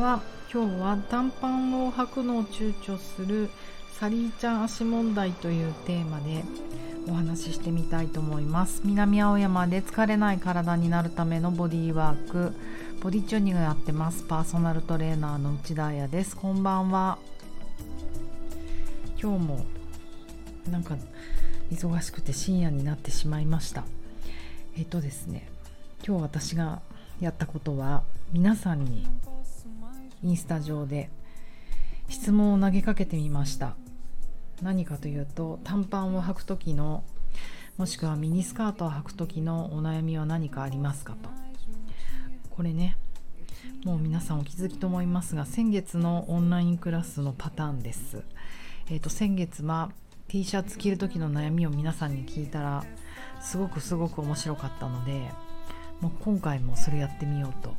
は。今日は短パンを履くのを躊躇するサリーちゃん足問題というテーマでお話ししてみたいと思います。南青山で疲れない体になるためのボディーワーク。ボディチューニングやってます。パーソナルトレーナーの内田彩です。こんばんは。今日もなんか忙しくて深夜になってしまいました。えっとですね今日私がやったことは皆さんにインスタ上で質問を投げかけてみました。何かというと短パンを履く時のもしくはミニスカートを履く時のお悩みは何かありますかと。これねもう皆さんお気づきと思いますが先月のオンラインクラスのパターンです、えーと、先月は T シャツ着る時の悩みを皆さんに聞いたらすごくすごく面白かったのでもう今回もそれやってみようと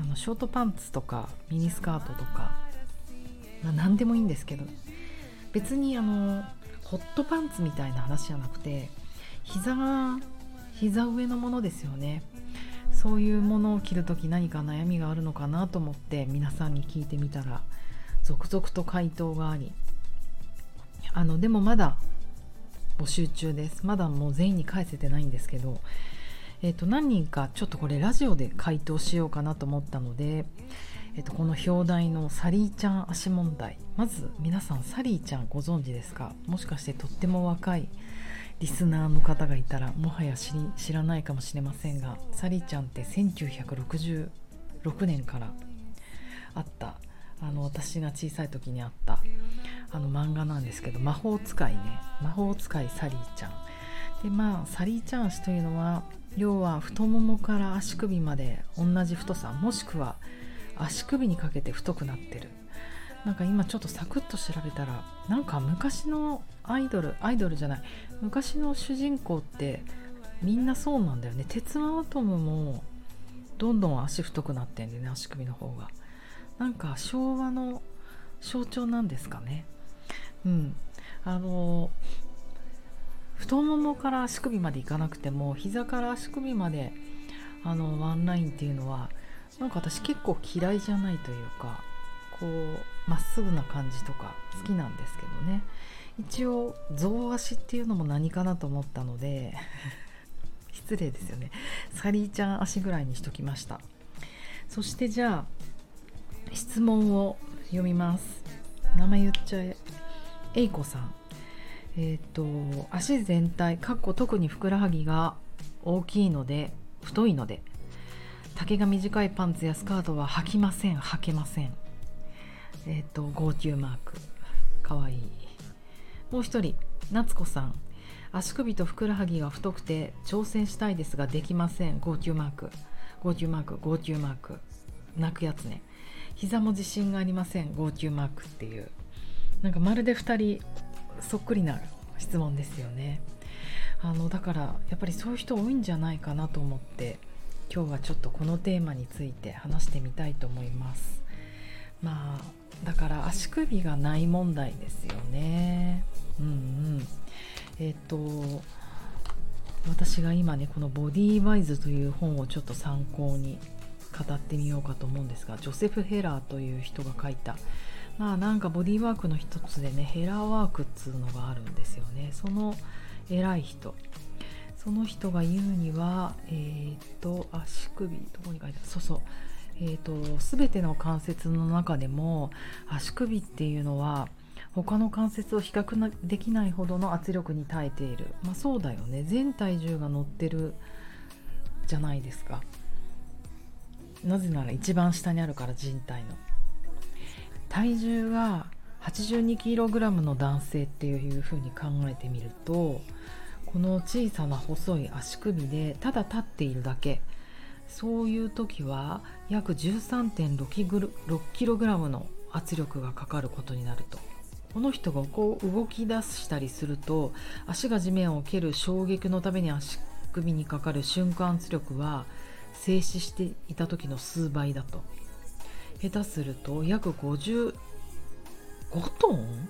あのショートパンツとかミニスカートとか、まあ、何でもいいんですけど別にあのホットパンツみたいな話じゃなくて膝が膝上のものですよね。そういうものを着る時何か悩みがあるのかなと思って皆さんに聞いてみたら続々と回答があり。あのでもまだ募集中です。まだもう全員に返せてないんですけどえー、と何人かちょっとこれラジオで回答しようかなと思ったので、えー、とこの表題のサリーちゃん足問題。まず皆さんサリーちゃんご存知ですか？もしかしてとっても若いリスナーの方がいたらもはや知らないかもしれませんがサリーちゃんって1966年からあった。あの私が小さい時にあったあの漫画なんですけど魔法使いね。魔法使いサリーちゃん。でまあサリーちゃん足というのは要は太ももから足首まで同じ太さもしくは足首にかけて太くなってる。なんか今ちょっとサクッと調べたらなんか昔のアイドルアイドルじゃない。昔の主人公ってみんなそうなんだよね。鉄腕アトムもどんどん足太くなってんでね足首の方が。なんか昭和の象徴なんですかね。うん。あの太ももから足首までいかなくても膝から足首まであのワンラインっていうのはなんか私結構嫌いじゃないというかこうまっすぐな感じとか好きなんですけどね。一応象足っていうのも何かなと思ったので 失礼ですよね。サリーちゃん足ぐらいにしときました。そしてじゃあ質問を読みます。名前言っちゃえ。えいこさん。えっ、ー、と足全体かっこ特にふくらはぎが大きいので太いので丈が短いパンツやスカートは履きません履けません。えっ、ー、と号泣マーク。かわい。いもう一人夏子さん。足首とふくらはぎが太くて挑戦したいですができません。号泣マーク。号泣マーク号泣マーク。泣くやつね。膝も自信がありません。号泣マークっていう。なんかまるで2人そっくりな質問ですよね。あのだからやっぱりそういう人多いんじゃないかなと思って今日はちょっとこのテーマについて話してみたいと思います。まあだから足首がない問題ですよね。うんうん。えっ、と私が今ねこの「ボディーワイズ」という本をちょっと参考に語ってみようかと思うんですがジョセフ・ヘラーという人が書いたまあなんかボディーワークの一つでねヘラワークっつうのがあるんですよね。その偉い人。その人が言うにはえー、っと足首どこに書いてある？そうそう。えーと、全ての関節の中でも足首っていうのは他の関節を比較できないほどの圧力に耐えている。まあそうだよね。全体重が乗ってるじゃないですか。なぜなら一番下にあるから人体の。体重が 82kg の男性っていう風に考えてみるとこの小さな細い足首でただ立っているだけ。そういう時は約 13.6kg の圧力がかかることになると。この人がこう動き出したりすると足が地面を蹴る衝撃のために足首にかかる瞬間圧力は静止していた時の数倍だと。下手すると約55トン？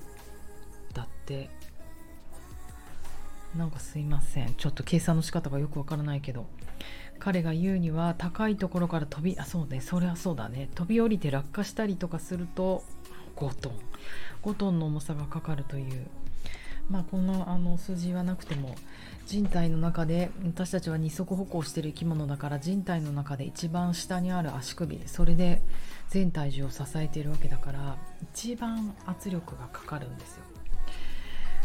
だって。なんかすいません。ちょっと計算の仕方がよくわからないけど。彼が言うには高いところから飛びあそうね。それはそうだね。飛び降りて落下したりとかすると5トン。5トンの重さがかかるという。まあこんなあの数字はなくても人体の中で私たちは二足歩行してる生き物だから人体の中で一番下にある足首。それで全体重を支えているわけだから一番圧力がかかるんですよ。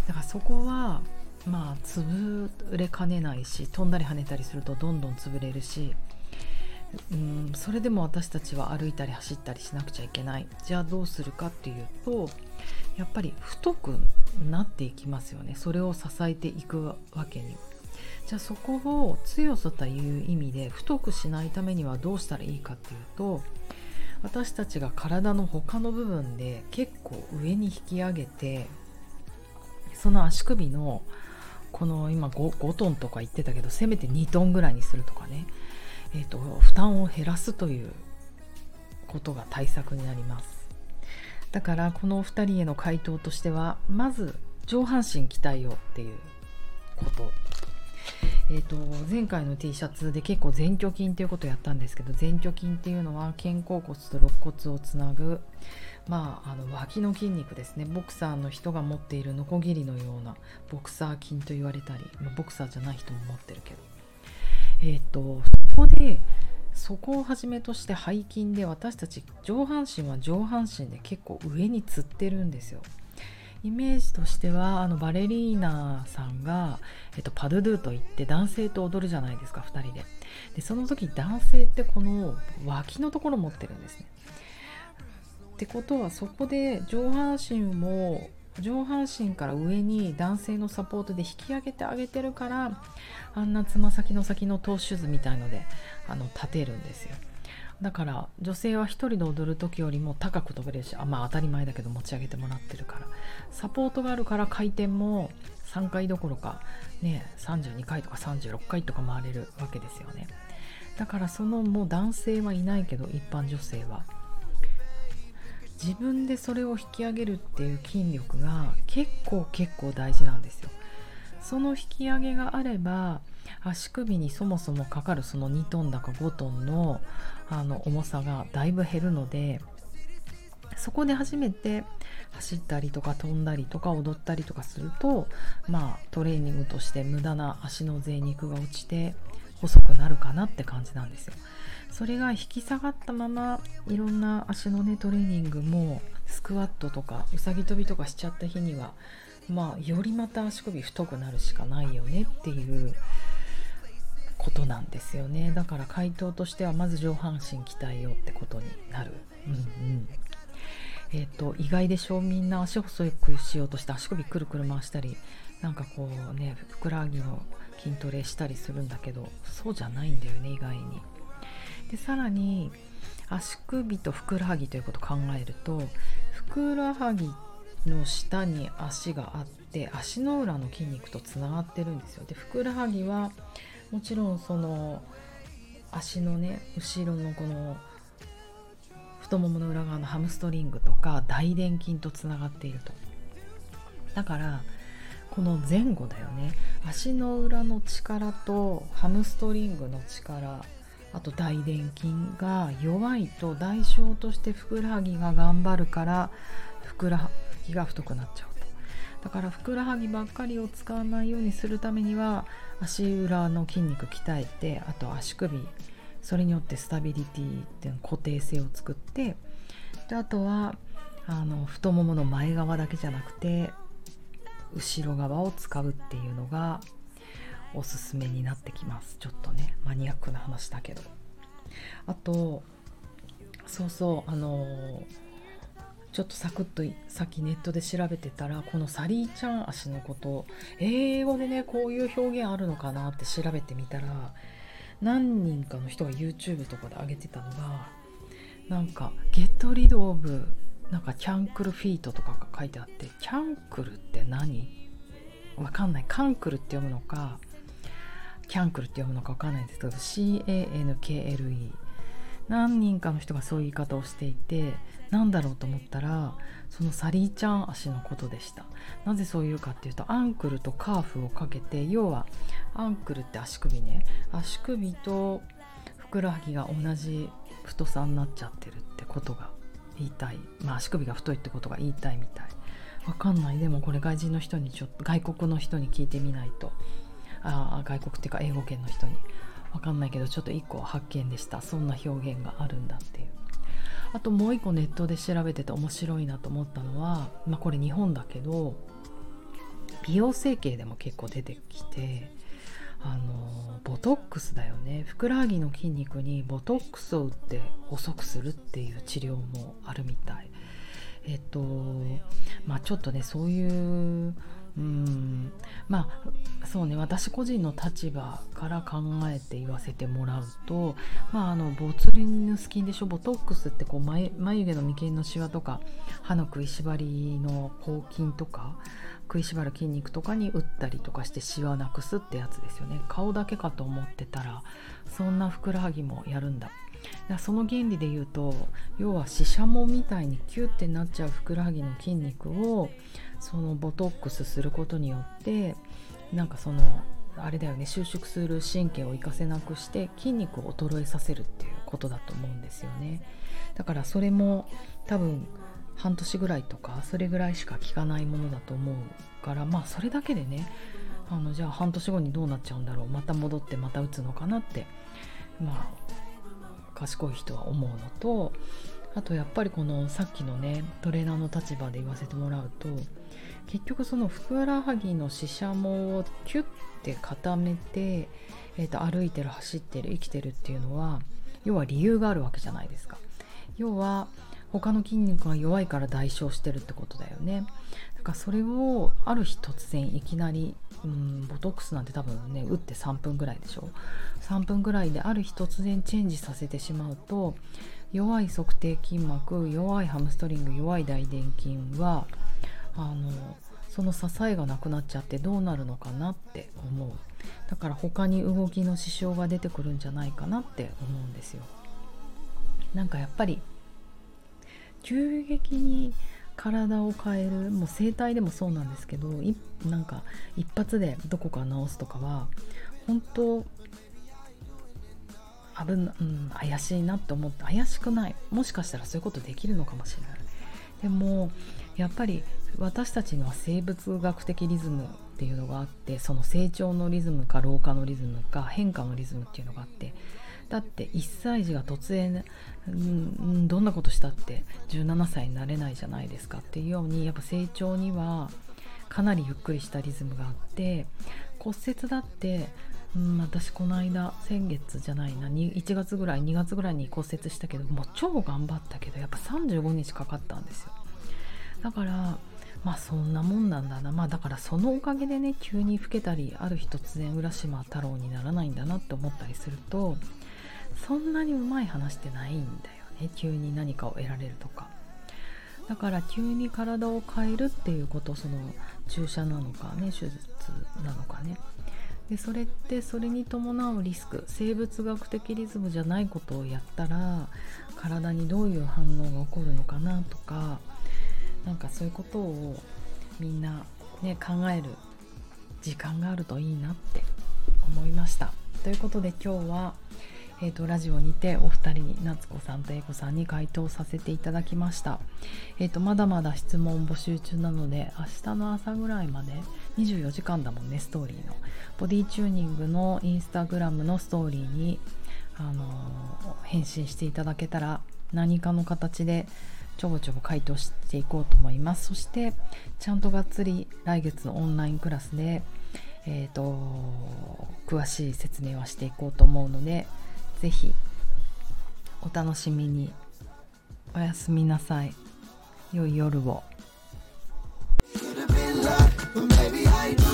だからそこはまあ潰れかねないし飛んだり跳ねたりするとどんどん潰れるしうんそれでも私たちは歩いたり走ったりしなくちゃいけない。じゃあどうするかっていうとやっぱり太くなっていきますよね。それを支えていくわけに。じゃあそこを強さという意味で太くしないためにはどうしたらいいかっていうと私たちが体の他の部分で結構上に引き上げてその足首のこの今 5, 5トンとか言ってたけどせめて2トンぐらいにするとかね、えーと、負担を減らすということが対策になります。だからこのお二人への回答としてはまず上半身鍛えようっていうこと。えーと、前回の T シャツで結構前鋸筋っていうことをやったんですけど前鋸筋っていうのは肩甲骨と肋骨をつなぐ、まあ、あの脇の筋肉ですねボクサーの人が持っているノコギリのようなボクサー筋と言われたり、まあ、ボクサーじゃない人も持ってるけど、えーとそこでそこをはじめとして背筋で私たち上半身は上半身で結構上につってるんですよ。イメージとしてはあのバレリーナさんが、えっと、パドゥドゥといって男性と踊るじゃないですか2人で。でその時男性ってこの脇のところ持ってるんですね。ってことはそこで上半身も上半身から上に男性のサポートで引き上げてあげてるからあんなつま先の先のトーシューズみたいのであの立てるんですよ。だから女性は1人で踊る時よりも高く飛べるしあまあ当たり前だけど持ち上げてもらってるから。サポートがあるから回転も3回どころかね32回とか36回とか回れるわけですよね。だからそのもう男性はいないけど一般女性は。自分でそれを引き上げるっていう筋力が結構結構大事なんですよ。その引き上げがあれば足首にそもそもかかるその2トンだか5トンのあの重さがだいぶ減るのでそこで初めて走ったりとか飛んだりとか踊ったりとかするとまあトレーニングとして無駄な足の贅肉が落ちて細くなるかなって感じなんですよ。それが引き下がったままいろんな足のねトレーニングもスクワットとかうさぎ跳びとかしちゃった日にはまあよりまた足首太くなるしかないよねっていうことなんですよねだから回答としてはまず上半身鍛えようってことになる。うんうんえーと、意外でしょうみんな足細くしようとして足首くるくる回したりなんかこうねふくらはぎの筋トレしたりするんだけどそうじゃないんだよね意外に。でさらに足首とふくらはぎということを考えるとふくらはぎっの下に足があって足の裏の筋肉とつながってるんですよ。でふくらはぎはもちろんその足のね後ろのこの太ももの裏側のハムストリングとか大臀筋とつながっているとだからこの前後だよね足の裏の力とハムストリングの力あと大臀筋が弱いと代償としてふくらはぎが頑張るからふくらはぎが太くなっちゃうと。だからふくらはぎばっかりを使わないようにするためには足裏の筋肉鍛えてあと足首それによってスタビリティっていう固定性を作ってであとはあの太ももの前側だけじゃなくて後ろ側を使うっていうのがおすすめになってきます。ちょっとねマニアックな話だけど。あとそうそうあのーちょっとサクッとさっきネットで調べてたらこのサリーちゃん足のこと英語でねこういう表現あるのかなって調べてみたら何人かの人が YouTube とかで上げてたのがなんか「ゲットリドオブなんかキャンクルフィート」とかが書いてあってキャンクルって何？わかんない。カンクルって読むのかキャンクルって読むのかわかんないんですけど CANKLE 何人かの人がそういう言い方をしていて何だろうと思ったらそのサリーちゃん足のことでした。なぜそういうかっていうとアンクルとカーフをかけて要はアンクルって足首ね。足首とふくらはぎが同じ太さになっちゃってるってことが言いたい。まあ足首が太いってことが言いたいみたい。わかんない。でもこれ外人の人にちょっと外国の人に聞いてみないと。あ外国っていうか英語圏の人に。わかんないけどちょっと1個発見でした。そんな表現があるんだっていう。あともう一個ネットで調べてて面白いなと思ったのはまあこれ日本だけど美容整形でも結構出てきてあのボトックスだよね。ふくらはぎの筋肉にボトックスを打って細くするっていう治療もあるみたい。えっとまあちょっとねそういううん。まあそうね私個人の立場から考えて言わせてもらうとまああのボツリヌス菌でしょボトックスってこう眉眉毛の眉間のシワとか歯の食いしばりの抗菌とか食いしばる筋肉とかに打ったりとかしてシワなくすってやつですよね。顔だけかと思ってたらそんなふくらはぎもやるんだ。その原理で言うと要はししゃもみたいにキュッてなっちゃうふくらはぎの筋肉をそのボトックスすることによってなんかそのあれだよね収縮する神経を活かせなくして筋肉を衰えさせるっていうことだと思うんですよね。だからそれも多分半年ぐらいとかそれぐらいしか効かないものだと思うからまあそれだけでねあのじゃあ半年後にどうなっちゃうんだろうまた戻ってまた打つのかなってまあ賢い人は思うのとあとやっぱりこのさっきのねトレーナーの立場で言わせてもらうと結局そのふくらはぎのししゃもをキュッて固めて、えー、と歩いてる走ってる生きてるっていうのは要は理由があるわけじゃないですか。要は他の筋肉が弱いから代償してるってことだよね。だからそれをある日突然いきなりうんボトックスなんて多分ね打って3分ぐらいでしょ3分ぐらいである日突然チェンジさせてしまうと弱い足底筋膜弱いハムストリング弱い大臀筋はあのその支えがなくなっちゃってどうなるのかなって思う。だから他に動きの支障が出てくるんじゃないかなって思うんですよ。なんかやっぱり急激に体を変えるもう整体でもそうなんですけどいなんか一発でどこか治すとかは本当危な、うん、怪しいなって思って怪しくない。もしかしたらそういうことできるのかもしれない。でもやっぱり私たちには生物学的リズムっていうのがあってその成長のリズムか老化のリズムか変化のリズムっていうのがあってだって1歳児が突然、うん、どんなことしたって17歳になれないじゃないですかっていうようにやっぱ成長にはかなりゆっくりしたリズムがあって骨折だってうん、私この間先月じゃないな1月ぐらい2月ぐらいに骨折したけどもう超頑張ったけどやっぱ35日かかったんですよ。だからまあそんなもんなんだな。まあだからそのおかげでね急に老けたりある日突然浦島太郎にならないんだなって思ったりするとそんなにうまい話ってないんだよね。急に何かを得られるとか。だから急に体を変えるっていうことその注射なのかね手術なのかね。でそれってそれに伴うリスク生物学的リズムじゃないことをやったら体にどういう反応が起こるのかなとかなんかそういうことをみんな、ね、考える時間があるといいなって思いました。ということで今日は、えーと、ラジオにてお二人に夏子さんと英子さんに回答させていただきました、えーと、まだまだ質問募集中なので明日の朝ぐらいまで24時間だもんねストーリーの。ボディチューニングのインスタグラムのストーリーに、あのー、返信していただけたら何かの形でちょぼちょぼ回答していこうと思います。そしてちゃんとがっつり来月のオンラインクラスで、えーと、詳しい説明はしていこうと思うので是非お楽しみに。おやすみなさい。良い夜を。Maybe I do.